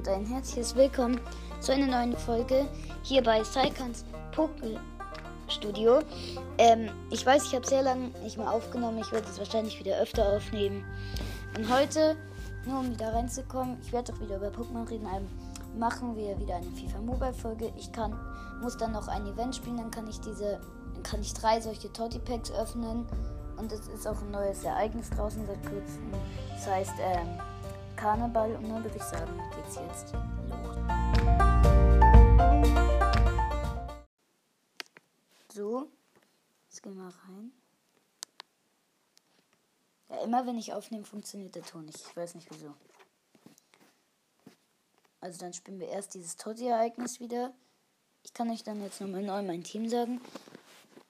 und ein herzliches Willkommen zu einer neuen Folge hier bei Saikans Studio. Ähm, ich weiß, ich habe sehr lange nicht mehr aufgenommen. Ich werde es wahrscheinlich wieder öfter aufnehmen. Und heute, nur um wieder reinzukommen, ich werde auch wieder über Pokémon reden. Ähm, machen wir wieder eine FIFA Mobile Folge. Ich kann, muss dann noch ein Event spielen, dann kann ich diese, dann kann ich drei solche Toddy Packs öffnen. Und es ist auch ein neues Ereignis draußen seit kurzem. Das heißt, ähm, Karneval und dann würde ich sagen, geht's jetzt los. So, jetzt gehen wir rein. Ja, immer wenn ich aufnehme, funktioniert der Ton nicht. Ich weiß nicht wieso. Also dann spielen wir erst dieses Toddy-Ereignis wieder. Ich kann euch dann jetzt nochmal neu mein Team sagen.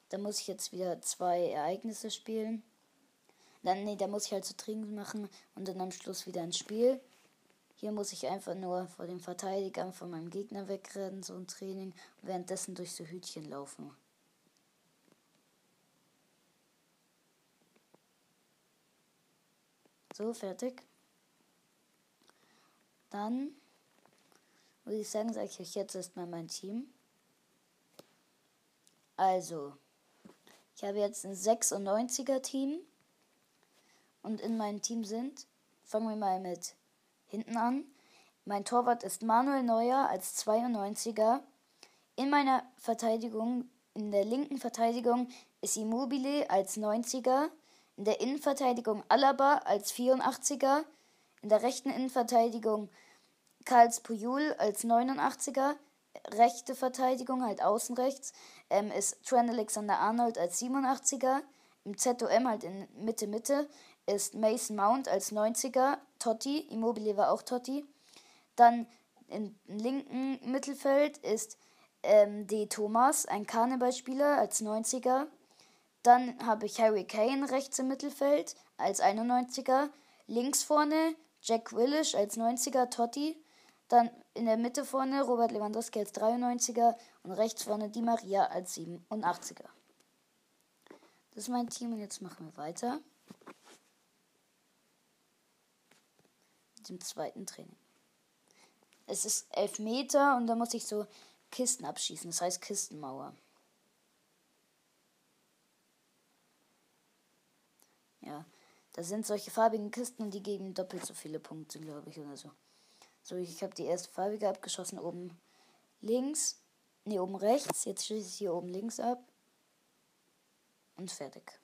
Da muss ich jetzt wieder zwei Ereignisse spielen. Dann, nee, da muss ich halt so Training machen und dann am Schluss wieder ein Spiel. Hier muss ich einfach nur vor den Verteidigern von meinem Gegner wegrennen, so ein Training, und währenddessen durch so Hütchen laufen. So, fertig. Dann würde ich sagen, sage ich euch jetzt erstmal mein Team. Also, ich habe jetzt ein 96er Team. Und in meinem Team sind, fangen wir mal mit hinten an. Mein Torwart ist Manuel Neuer als 92er. In meiner Verteidigung, in der linken Verteidigung ist Immobile als 90er. In der Innenverteidigung Alaba als 84er. In der rechten Innenverteidigung Karls Puyol als 89er. Rechte Verteidigung, halt außen rechts, ähm, ist Trent Alexander Arnold als 87er. Im ZOM halt in Mitte, Mitte ist Mason Mount als 90er, Totti, Immobile war auch Totti. Dann im linken Mittelfeld ist ähm, D. Thomas, ein Karnevalspieler als 90er. Dann habe ich Harry Kane rechts im Mittelfeld als 91er. Links vorne Jack Willish als 90er, Totti. Dann in der Mitte vorne Robert Lewandowski als 93er und rechts vorne Di Maria als 87er. Das ist mein Team und jetzt machen wir weiter. Dem zweiten Training. Es ist elf Meter und da muss ich so Kisten abschießen. Das heißt Kistenmauer. Ja, da sind solche farbigen Kisten und die geben doppelt so viele Punkte, glaube ich, oder so. So, ich habe die erste farbige abgeschossen, oben links, ne, oben rechts. Jetzt schieße ich hier oben links ab. Und fertig.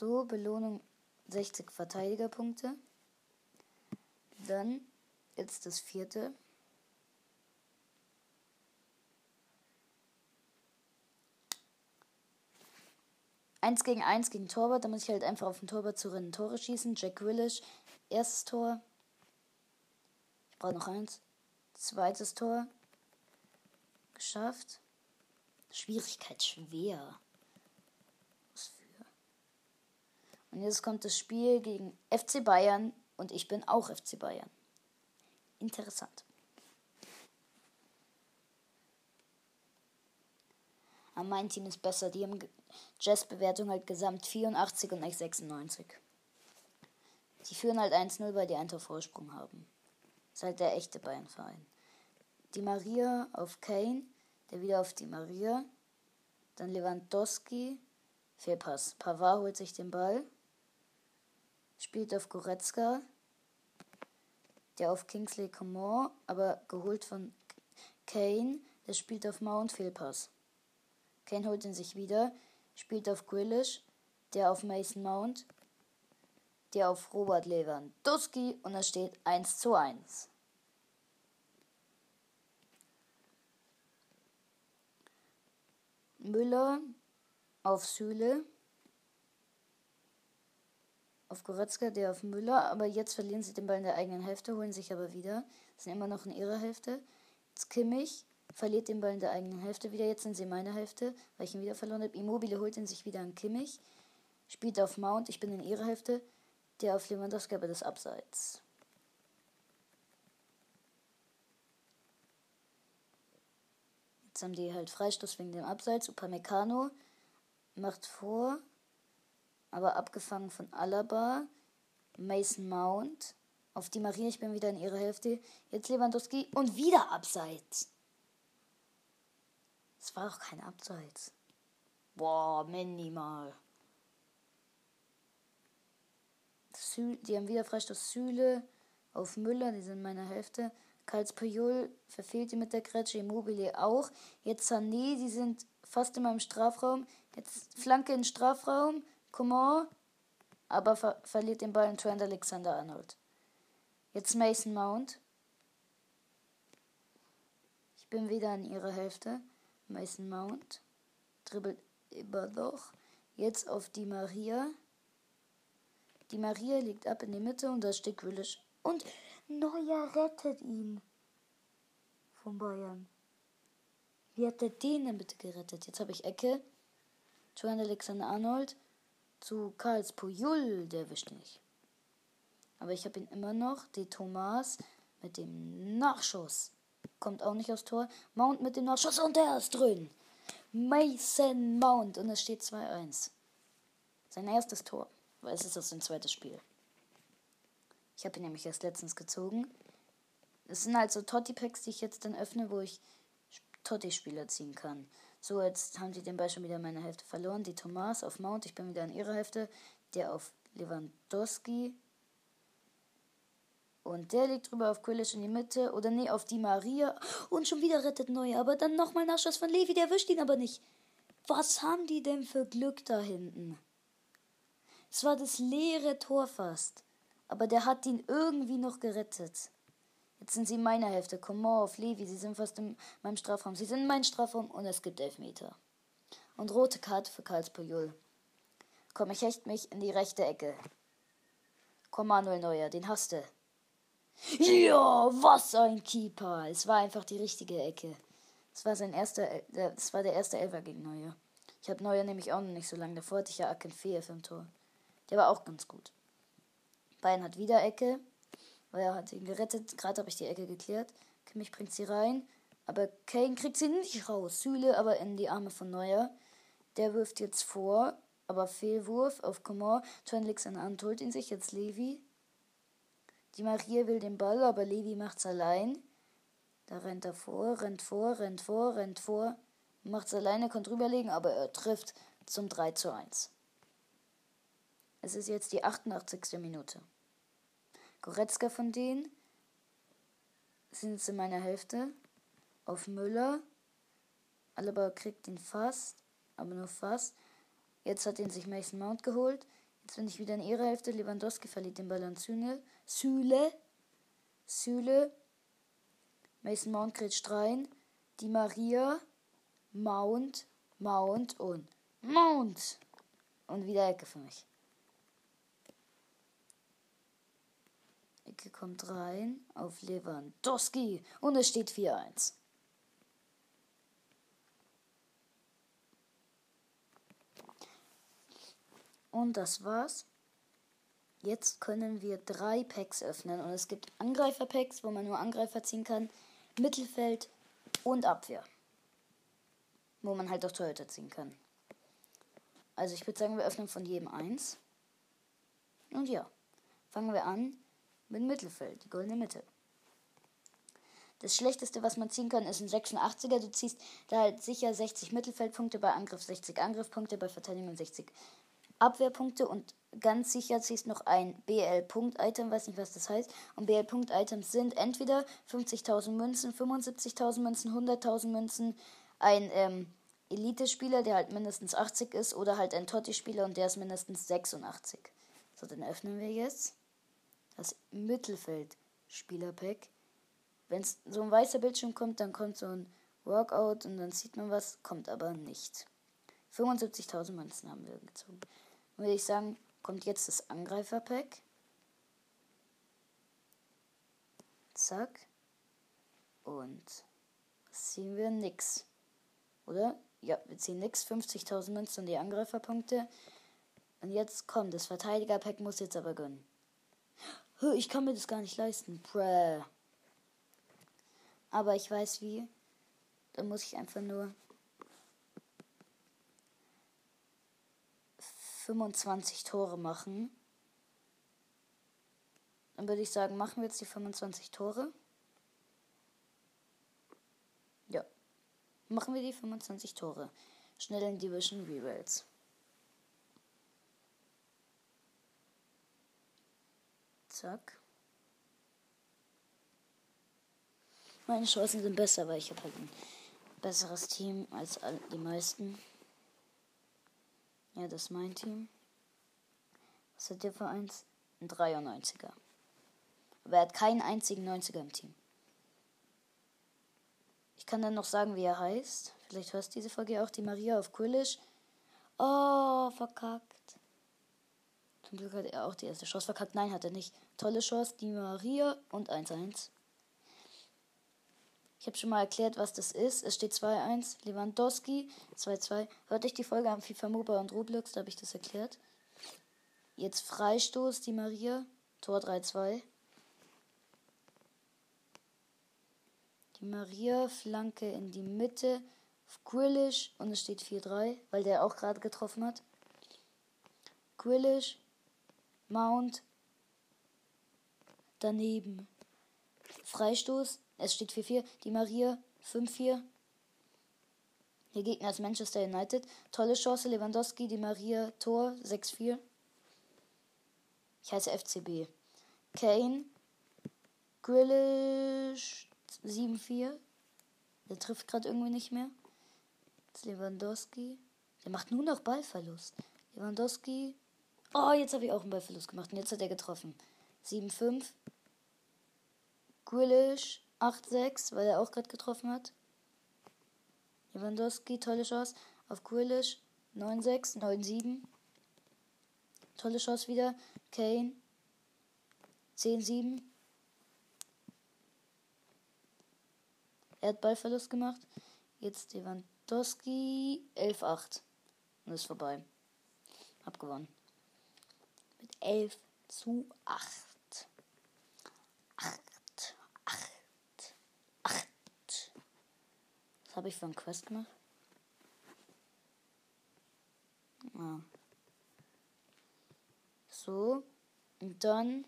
So, Belohnung 60 Verteidigerpunkte. Dann jetzt das vierte. Eins gegen eins gegen Torwart, da muss ich halt einfach auf den Torwart zu rennen, Tore schießen. Jack Grealish, erstes Tor. Ich brauche noch eins. Zweites Tor. Geschafft. Schwierigkeit schwer. Und jetzt kommt das Spiel gegen FC Bayern und ich bin auch FC Bayern. Interessant. Aber mein Team ist besser. Die haben Jazz-Bewertung halt gesamt 84 und ich 96. Die führen halt 1-0, weil die einen Tor Vorsprung haben. ist halt der echte Bayern-Verein. Die Maria auf Kane, der wieder auf die Maria. Dann Lewandowski, Fehlpass. Pavard holt sich den Ball spielt auf Goretzka, der auf Kingsley Coman, aber geholt von Kane, der spielt auf Mount Fehlpass. Kane holt ihn sich wieder, spielt auf Grealish, der auf Mason Mount, der auf Robert Lewandowski und es steht 1 zu 1. Müller auf Süle auf Goretzka, der auf Müller, aber jetzt verlieren sie den Ball in der eigenen Hälfte, holen sich aber wieder. Sind immer noch in ihrer Hälfte. Jetzt Kimmich verliert den Ball in der eigenen Hälfte wieder. Jetzt sind sie in meiner Hälfte, weil ich ihn wieder verloren habe. Immobile holt ihn sich wieder an Kimmich. Spielt auf Mount, ich bin in ihrer Hälfte. Der auf Lewandowski, aber das Abseits. Jetzt haben die halt Freistoß wegen dem Abseits. Upamecano macht vor aber abgefangen von Alaba, Mason Mount. Auf die Maria, ich bin wieder in ihrer Hälfte. Jetzt Lewandowski und wieder abseits. Es war auch kein Abseits. Boah, minimal. die haben wieder Freistoß Süle auf Müller, die sind in meiner Hälfte. Karls Puyol verfehlt die mit der Grätsche, Immobile auch. Jetzt Sané, die sind fast in meinem Strafraum. Jetzt Flanke in Strafraum. Coman, aber ver verliert den Ball in Trent Alexander Arnold. Jetzt Mason Mount. Ich bin wieder in ihrer Hälfte. Mason Mount. Dribbelt immer noch. Jetzt auf die Maria. Die Maria liegt ab in die Mitte und da steht Grealish. Und Neuer rettet ihn. Von Bayern. Wie hat der den denn bitte gerettet? Jetzt habe ich Ecke. Joan Alexander Arnold zu Karls Puyol, der erwischt nicht. Aber ich habe ihn immer noch. Die Thomas mit dem Nachschuss. Kommt auch nicht aufs Tor. Mount mit dem Nachschuss und der ist drin. Mason Mount und es steht 2-1. Sein erstes Tor. Weil es ist aus dem zweiten Spiel. Ich habe ihn nämlich erst letztens gezogen. Es sind halt so Totti-Packs, die ich jetzt dann öffne, wo ich Totti-Spieler ziehen kann. So, jetzt haben sie den Ball schon wieder meine Hälfte verloren. Die Thomas auf Mount, ich bin wieder in ihrer Hälfte. Der auf Lewandowski. Und der liegt drüber auf Grealish in die Mitte. Oder nee, auf die Maria. Und schon wieder rettet Neuer. Aber dann nochmal Nachschuss von Levi. Der wischt ihn aber nicht. Was haben die denn für Glück da hinten? Es war das leere Tor fast. Aber der hat ihn irgendwie noch gerettet. Jetzt sind sie in meiner Hälfte. Coman auf Levi. Sie sind fast in meinem Strafraum. Sie sind in meinem Strafraum und es gibt Elfmeter. Und rote Karte für Karls Puyol. Komm, ich hecht mich in die rechte Ecke. Komm, Manuel Neuer, den hast du. Ja, was ein Keeper. Es war einfach die richtige Ecke. Es war sein erster, das war der erste Elfer gegen Neuer. Ich habe Neuer nämlich auch noch nicht so lange. Davor hatte ich ja Akinfeev im Tor. Der war auch ganz gut. Bayern hat wieder Ecke, weil er hat ihn gerettet. Gerade habe ich die Ecke geklärt. Kimmich bringt sie rein, aber Kane kriegt sie nicht raus. Süle aber in die Arme von Neuer. Der wirft jetzt vor, aber Fehlwurf auf Coman. Turn links an Hand holt ihn sich jetzt Levi. Die Maria will den Ball, aber Levi macht's allein. Da rennt er vor, rennt vor, rennt vor, rennt vor. Macht's alleine, kann drüberlegen, aber er trifft zum 3 zu 1. Es ist jetzt die 88. Minute. Goretzka von denen sind jetzt in meiner Hälfte. Auf Müller. Alaba kriegt ihn fast, aber nur fast. Jetzt hat ihn sich Mason Mount geholt. Jetzt bin ich wieder in ihrer Hälfte. Lewandowski verliert den Ball an Süle. Süle. Süle. Mason Mount kriegt rein. Die Maria. Mount. Mount und Mount. Und wieder Ecke für mich. Ecke kommt rein auf Lewandowski und es steht 4-1. Und das war's. Jetzt können wir drei Packs öffnen und es gibt Angreifer-Packs, wo man nur Angreifer ziehen kann, Mittelfeld und Abwehr. Wo man halt auch Torhüter ziehen kann. Also ich würde sagen, wir öffnen von jedem eins. Und ja, fangen wir an mit Mittelfeld, die goldene Mitte. Das Schlechteste, was man ziehen kann, ist ein 86er. Du ziehst da halt sicher 60 Mittelfeldpunkte, bei Angriff 60 Angriffspunkte, bei Verteidigung 60 Abwehrpunkte und ganz sicher ziehst noch ein BL-Punkt-Item, weiß nicht, was das heißt. Und BL-Punkt-Items sind entweder 50.000 Münzen, 75.000 Münzen, 100.000 Münzen, ein ähm, Elite-Spieler, der halt mindestens 80 ist, oder halt ein Totti-Spieler und der ist mindestens 86. So, dann öffnen wir jetzt das Mittelfeld-Spielerpack. Wenn so ein weißer Bildschirm kommt, dann kommt so ein Workout und dann sieht man was, kommt aber nicht. 75.000 Münzen haben wir gezogen. Dann würde ich sagen, kommt jetzt das Angreifer-Pack. Zack. Und ziehen wir? Nix. Oder? Ja, wir ziehen nix. 50.000 Münzen und die Angreiferpunkte. Und jetzt kommt das Verteidiger-Pack, muss jetzt aber gönnen. Ich kann mir das gar nicht leisten. Bräh. Aber ich weiß wie. Dann muss ich einfach nur 25 Tore machen. Dann würde ich sagen, machen wir jetzt die 25 Tore. Ja. Machen wir die 25 Tore. Schnell in Division Rewells. Zack. Meine Chancen sind besser, weil ich habe halt ein besseres Team als die meisten. Ja, das ist mein Team. Was hat der für eins? Ein 93er. Aber er hat keinen einzigen 90er im Team. Ich kann dann noch sagen, wie er heißt. Vielleicht hörst du diese Folge auch. Die Maria auf Quillish. Oh, verkackt. Zum Glück hat er auch die erste Chance verkackt. Nein, hat er nicht. Tolle Chance. Die Maria und 1-1. Ich habe schon mal erklärt, was das ist. Es steht 2-1. Lewandowski 2-2. Hört euch die Folge am FIFA Mobile und Roblox, da habe ich das erklärt. Jetzt Freistoß, die Maria. Tor 3-2. Die Maria, Flanke in die Mitte. Grealish und es steht 4-3, weil der auch gerade getroffen hat. Grealish, Mount, daneben. Freistoß, es steht 4-4. Die Maria 5-4. Der Gegner ist Manchester United. Tolle Chance, Lewandowski, die Maria, Tor 6-4. Ich heiße FCB. Kane, Grealish 7-4. Der trifft gerade irgendwie nicht mehr. Lewandowski. Der macht nur noch Ballverlust. Lewandowski. Oh, jetzt habe ich auch einen Ballverlust gemacht. Und jetzt hat er getroffen. 7-5. Grealish 8-6, weil er auch gerade getroffen hat. Lewandowski, tolle Chance. Auf Grealish 9-6, 9-7. Tolle Chance wieder. Kane 10-7. Er hat Ballverlust gemacht. Jetzt Lewandowski 11-8. Und ist vorbei. Hab gewonnen. Mit 11 zu 8. Was habe ich für einen Quest gemacht? Ah. So. Und dann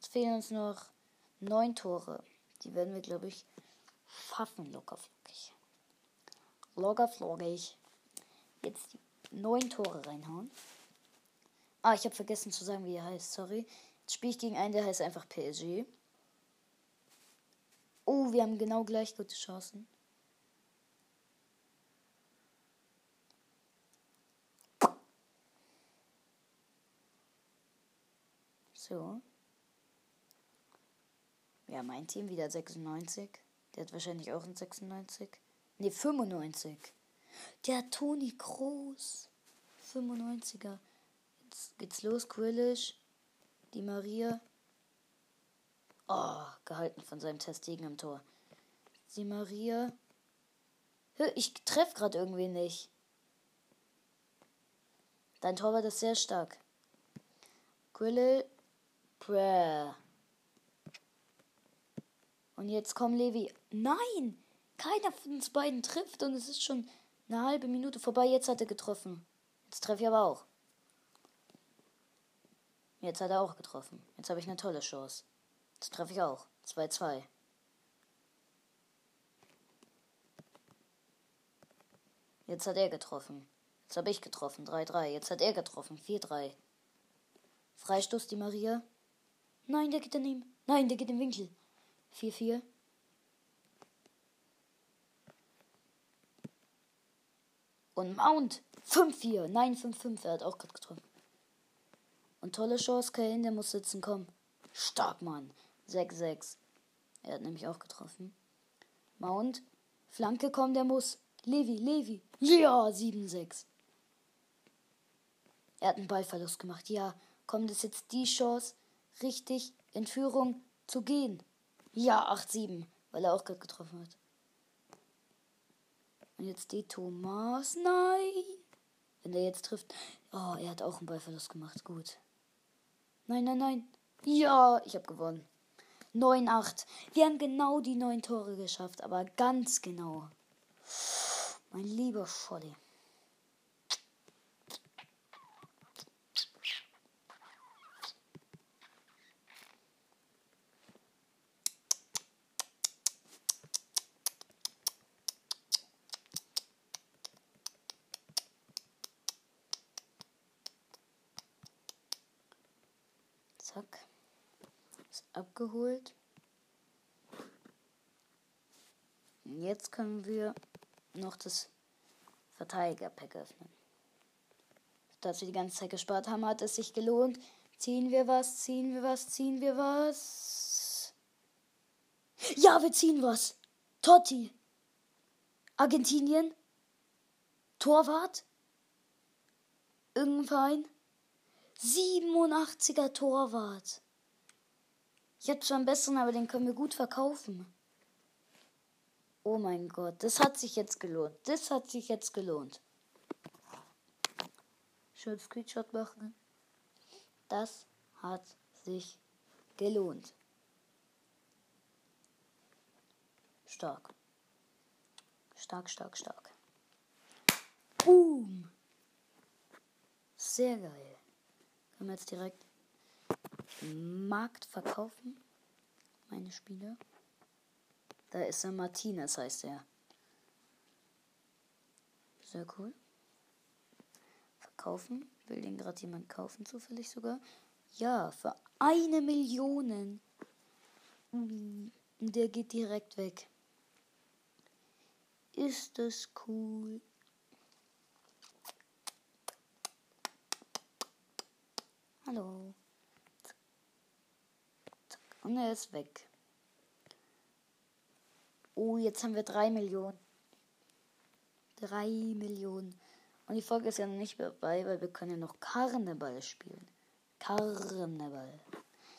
fehlen uns noch neun Tore. Die werden wir, glaube ich, schaffen, locker flockig. Locker flockig. Jetzt neun Tore reinhauen. Ah, ich habe vergessen zu sagen, wie er heißt. Sorry. Jetzt spiele ich gegen einen, der heißt einfach PSG. Oh, wir haben genau gleich gute Chancen. So. Ja, mein Team wieder 96. Der hat wahrscheinlich auch ein 96. Ne, 95. Der Toni Groß. 95er. Geht's los. Quillish. Die Maria. Oh, gehalten von seinem Testegen im Tor. Die Maria. Ich treffe gerade irgendwie nicht. Dein Torwart ist sehr stark. Quillish. Bruh. Und jetzt kommt Levi. Nein! Keiner von uns beiden trifft und es ist schon eine halbe Minute vorbei. Jetzt hat er getroffen. Jetzt treffe ich aber auch. Jetzt hat er auch getroffen. Jetzt habe ich eine tolle Chance. Jetzt treffe ich auch. 2-2. Jetzt hat er getroffen. Jetzt habe ich getroffen. 3-3. Jetzt hat er getroffen. 4-3. Freistoß die Maria. Nein, der geht daneben. Nein, der geht im Winkel. 4-4. Und Mount 5-4. Nein, 5-5. Er hat auch gerade getroffen. Und tolle Chance, Kane, der muss sitzen, komm. Stark, Mann. 6-6. Er hat nämlich auch getroffen. Mount. Flanke, komm, der muss. Levi, Levi. Ja, 7-6. Er hat einen Ballverlust gemacht. Ja, komm, das ist jetzt die Chance richtig in Führung zu gehen. Ja, 8-7, weil er auch gerade getroffen hat. Und jetzt die Thomas. Nein! Wenn der jetzt trifft. Oh, er hat auch einen Ballverlust gemacht. Gut. Nein, nein, nein. Ja, ich habe gewonnen. 9-8. Wir haben genau die neun Tore geschafft, aber ganz genau. Mein lieber Scholli. Zack. Ist abgeholt. Jetzt können wir noch das Verteidiger-Pack öffnen. Dass wir die ganze Zeit gespart haben, hat es sich gelohnt. Ziehen wir was, ziehen wir was, ziehen wir was. Ja, wir ziehen was. Totti. Argentinien. Torwart. Irgendein 87er Torwart. Ich habe zwar einen besseren, aber den können wir gut verkaufen. Oh mein Gott, das hat sich jetzt gelohnt. Das hat sich jetzt gelohnt. Schön Screenshot machen. Das hat sich gelohnt. Stark. Stark, stark, stark. Boom. Sehr geil. Können wir jetzt direkt Markt verkaufen. Meine Spiele. Da ist er Martinez, heißt er. Sehr cool. Verkaufen. Will den gerade jemand kaufen, zufällig sogar? Ja, für eine Million. Der geht direkt weg. Ist das cool? Hallo. Und er ist weg. Oh, jetzt haben wir drei Millionen. Drei Millionen. Und die Folge ist ja noch nicht vorbei, weil wir können ja noch Karneval spielen. Karneval.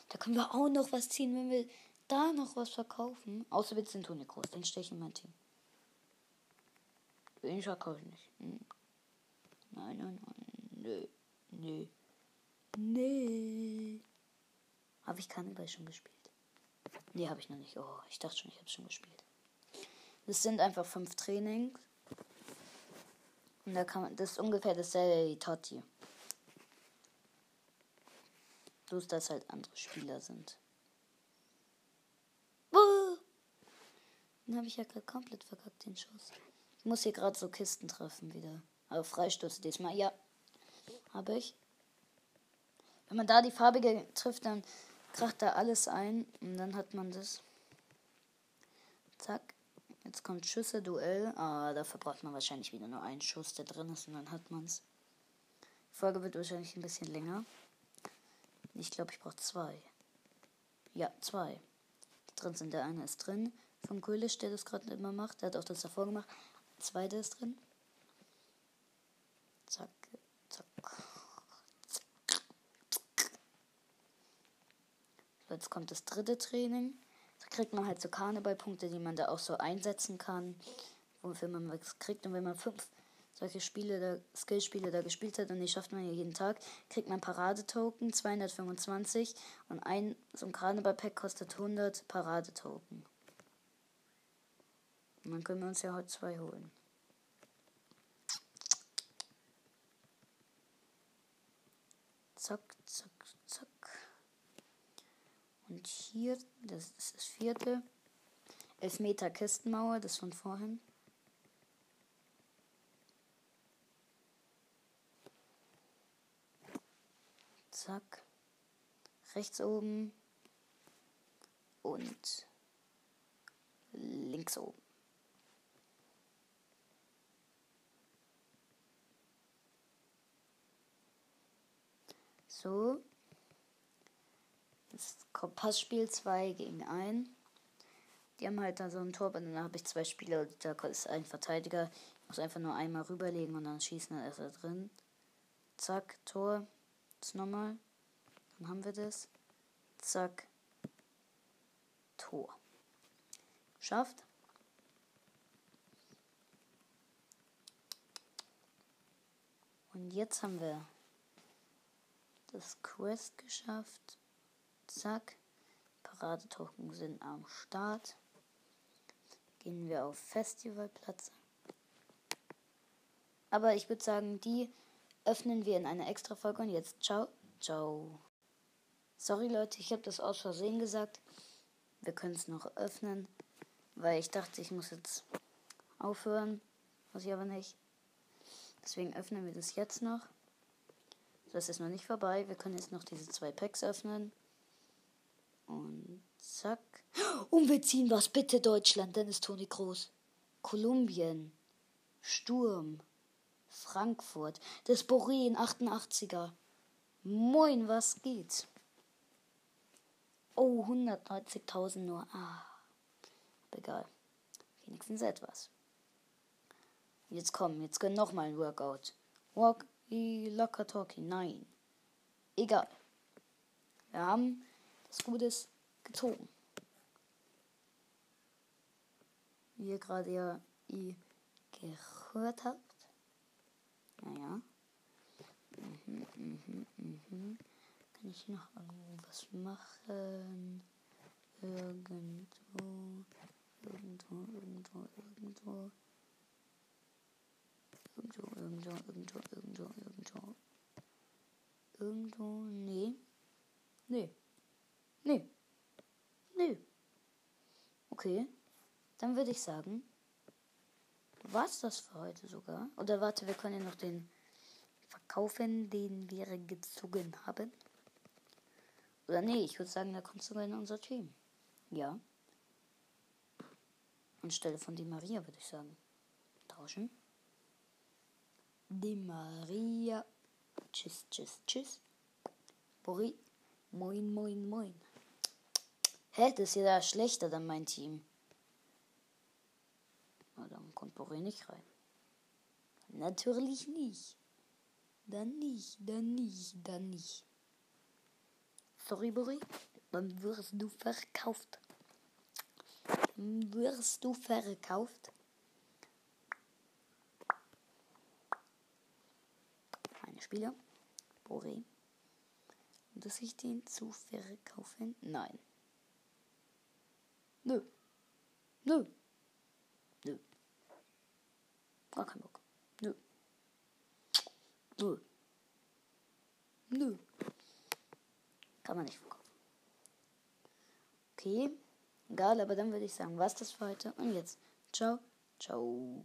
Da können wir auch noch was ziehen, wenn wir da noch was verkaufen. Außer wir sind Toni Groß, den steche ich in mein Team. Den verkaufe ich nicht. Hm. Nein, nein, nein. Nö. Nö. Nee. Habe ich Karneval schon gespielt? Nee, habe ich noch nicht. Oh, ich dachte schon, ich habe schon gespielt. Das sind einfach fünf Trainings. Und da kann man, das ist ungefähr dasselbe wie Totti. Bloß, dass halt andere Spieler sind. Uh! Den habe ich ja gerade komplett verkackt, den Schuss. Ich muss hier gerade so Kisten treffen wieder. Aber Freistöße diesmal, ja. Habe ich. Wenn man da die farbige trifft, dann kracht da alles ein und dann hat man das. Zack. Jetzt kommt Schüsse, Duell. Ah, dafür braucht man wahrscheinlich wieder nur einen Schuss, der drin ist und dann hat man es. Die Folge wird wahrscheinlich ein bisschen länger. Ich glaube, ich brauche zwei. Ja, zwei. Die drin sind. Der eine ist drin. Von Grealish, der das gerade immer macht. Der hat auch das davor gemacht. Zweite ist drin. Zack. So, jetzt kommt das dritte Training kriegt man halt so Karnevalpunkte, die man da auch so einsetzen kann, wofür man was kriegt. Und wenn man fünf solche Spiele, da, Skillspiele da gespielt hat, und die schafft man ja jeden Tag, kriegt man Paradetoken, 225 und ein so ein Karneval-Pack kostet 100 Paradetoken. Und dann können wir uns ja heute zwei holen. Zack, und hier, das ist das vierte. Elfmeter Kistenmauer, das von vorhin. Zack. Rechts oben. Und links oben. So. Passspiel 2 gegen 1. Die haben halt da so ein Tor, und dann habe ich zwei Spieler, da ist ein Verteidiger. Ich muss einfach nur einmal rüberlegen und dann schießen, dann ist er drin. Zack, Tor. Das nochmal. Dann haben wir das. Zack. Tor. Schafft. Und jetzt haben wir das Quest geschafft. Zack. Paradetoken sind am Start. Gehen wir auf Festivalplatz. Aber ich würde sagen, die öffnen wir in einer extra Folge. Und jetzt ciao, ciao. Sorry Leute, ich habe das aus Versehen gesagt. Wir können es noch öffnen, weil ich dachte, ich muss jetzt aufhören. Muss ich aber nicht. Deswegen öffnen wir das jetzt noch. Das ist noch nicht vorbei. Wir können jetzt noch diese zwei Packs öffnen. Und zack. Und wir ziehen was. Bitte Deutschland. Dann ist Toni groß. Kolumbien. Sturm. Frankfurt. Das Borin 88er. Moin, was geht? Oh, 190.000 nur. Ah. Egal. Wenigstens etwas. Jetzt komm, jetzt gönn noch mal ein Workout. Walk, locker talkie. Nein. Egal. Wir haben das Gutes gezogen. Wie ihr gerade ja gehört habt. Naja. Mhm, mhm, mhm. Kann ich noch irgendwas machen? Irgendwo, irgendwo, irgendwo, irgendwo. Irgendwo, irgendwo, irgendwo, irgendwo, irgendwo. Irgendwo, nee. Nee. Nee. Nee. Okay. Dann würde ich sagen, war's das für heute sogar? Oder warte, wir können ja noch den verkaufen, den wir gezogen haben. Oder nee, ich würde sagen, der kommt sogar in unser Team. Ja. Anstelle von die Maria würde ich sagen. Tauschen. Die Maria. Tschüss, tschüss, tschüss. Bori. Moin, moin, moin. Hä, das ist ja da schlechter dann mein Team. Na, dann kommt Bori nicht rein. Natürlich nicht. Dann nicht, dann nicht, dann nicht. Sorry, Bori. Dann wirst du verkauft. Dann wirst du verkauft. Meine Spieler. Bori. Dass ich den zu verkaufen? Nein. Nö. Nö. Nö. Gar kein Bock. Nö. Nö. Nö. Kann man nicht verkaufen. Okay. Egal, aber dann würde ich sagen, was das für heute. Und jetzt. Ciao. Ciao.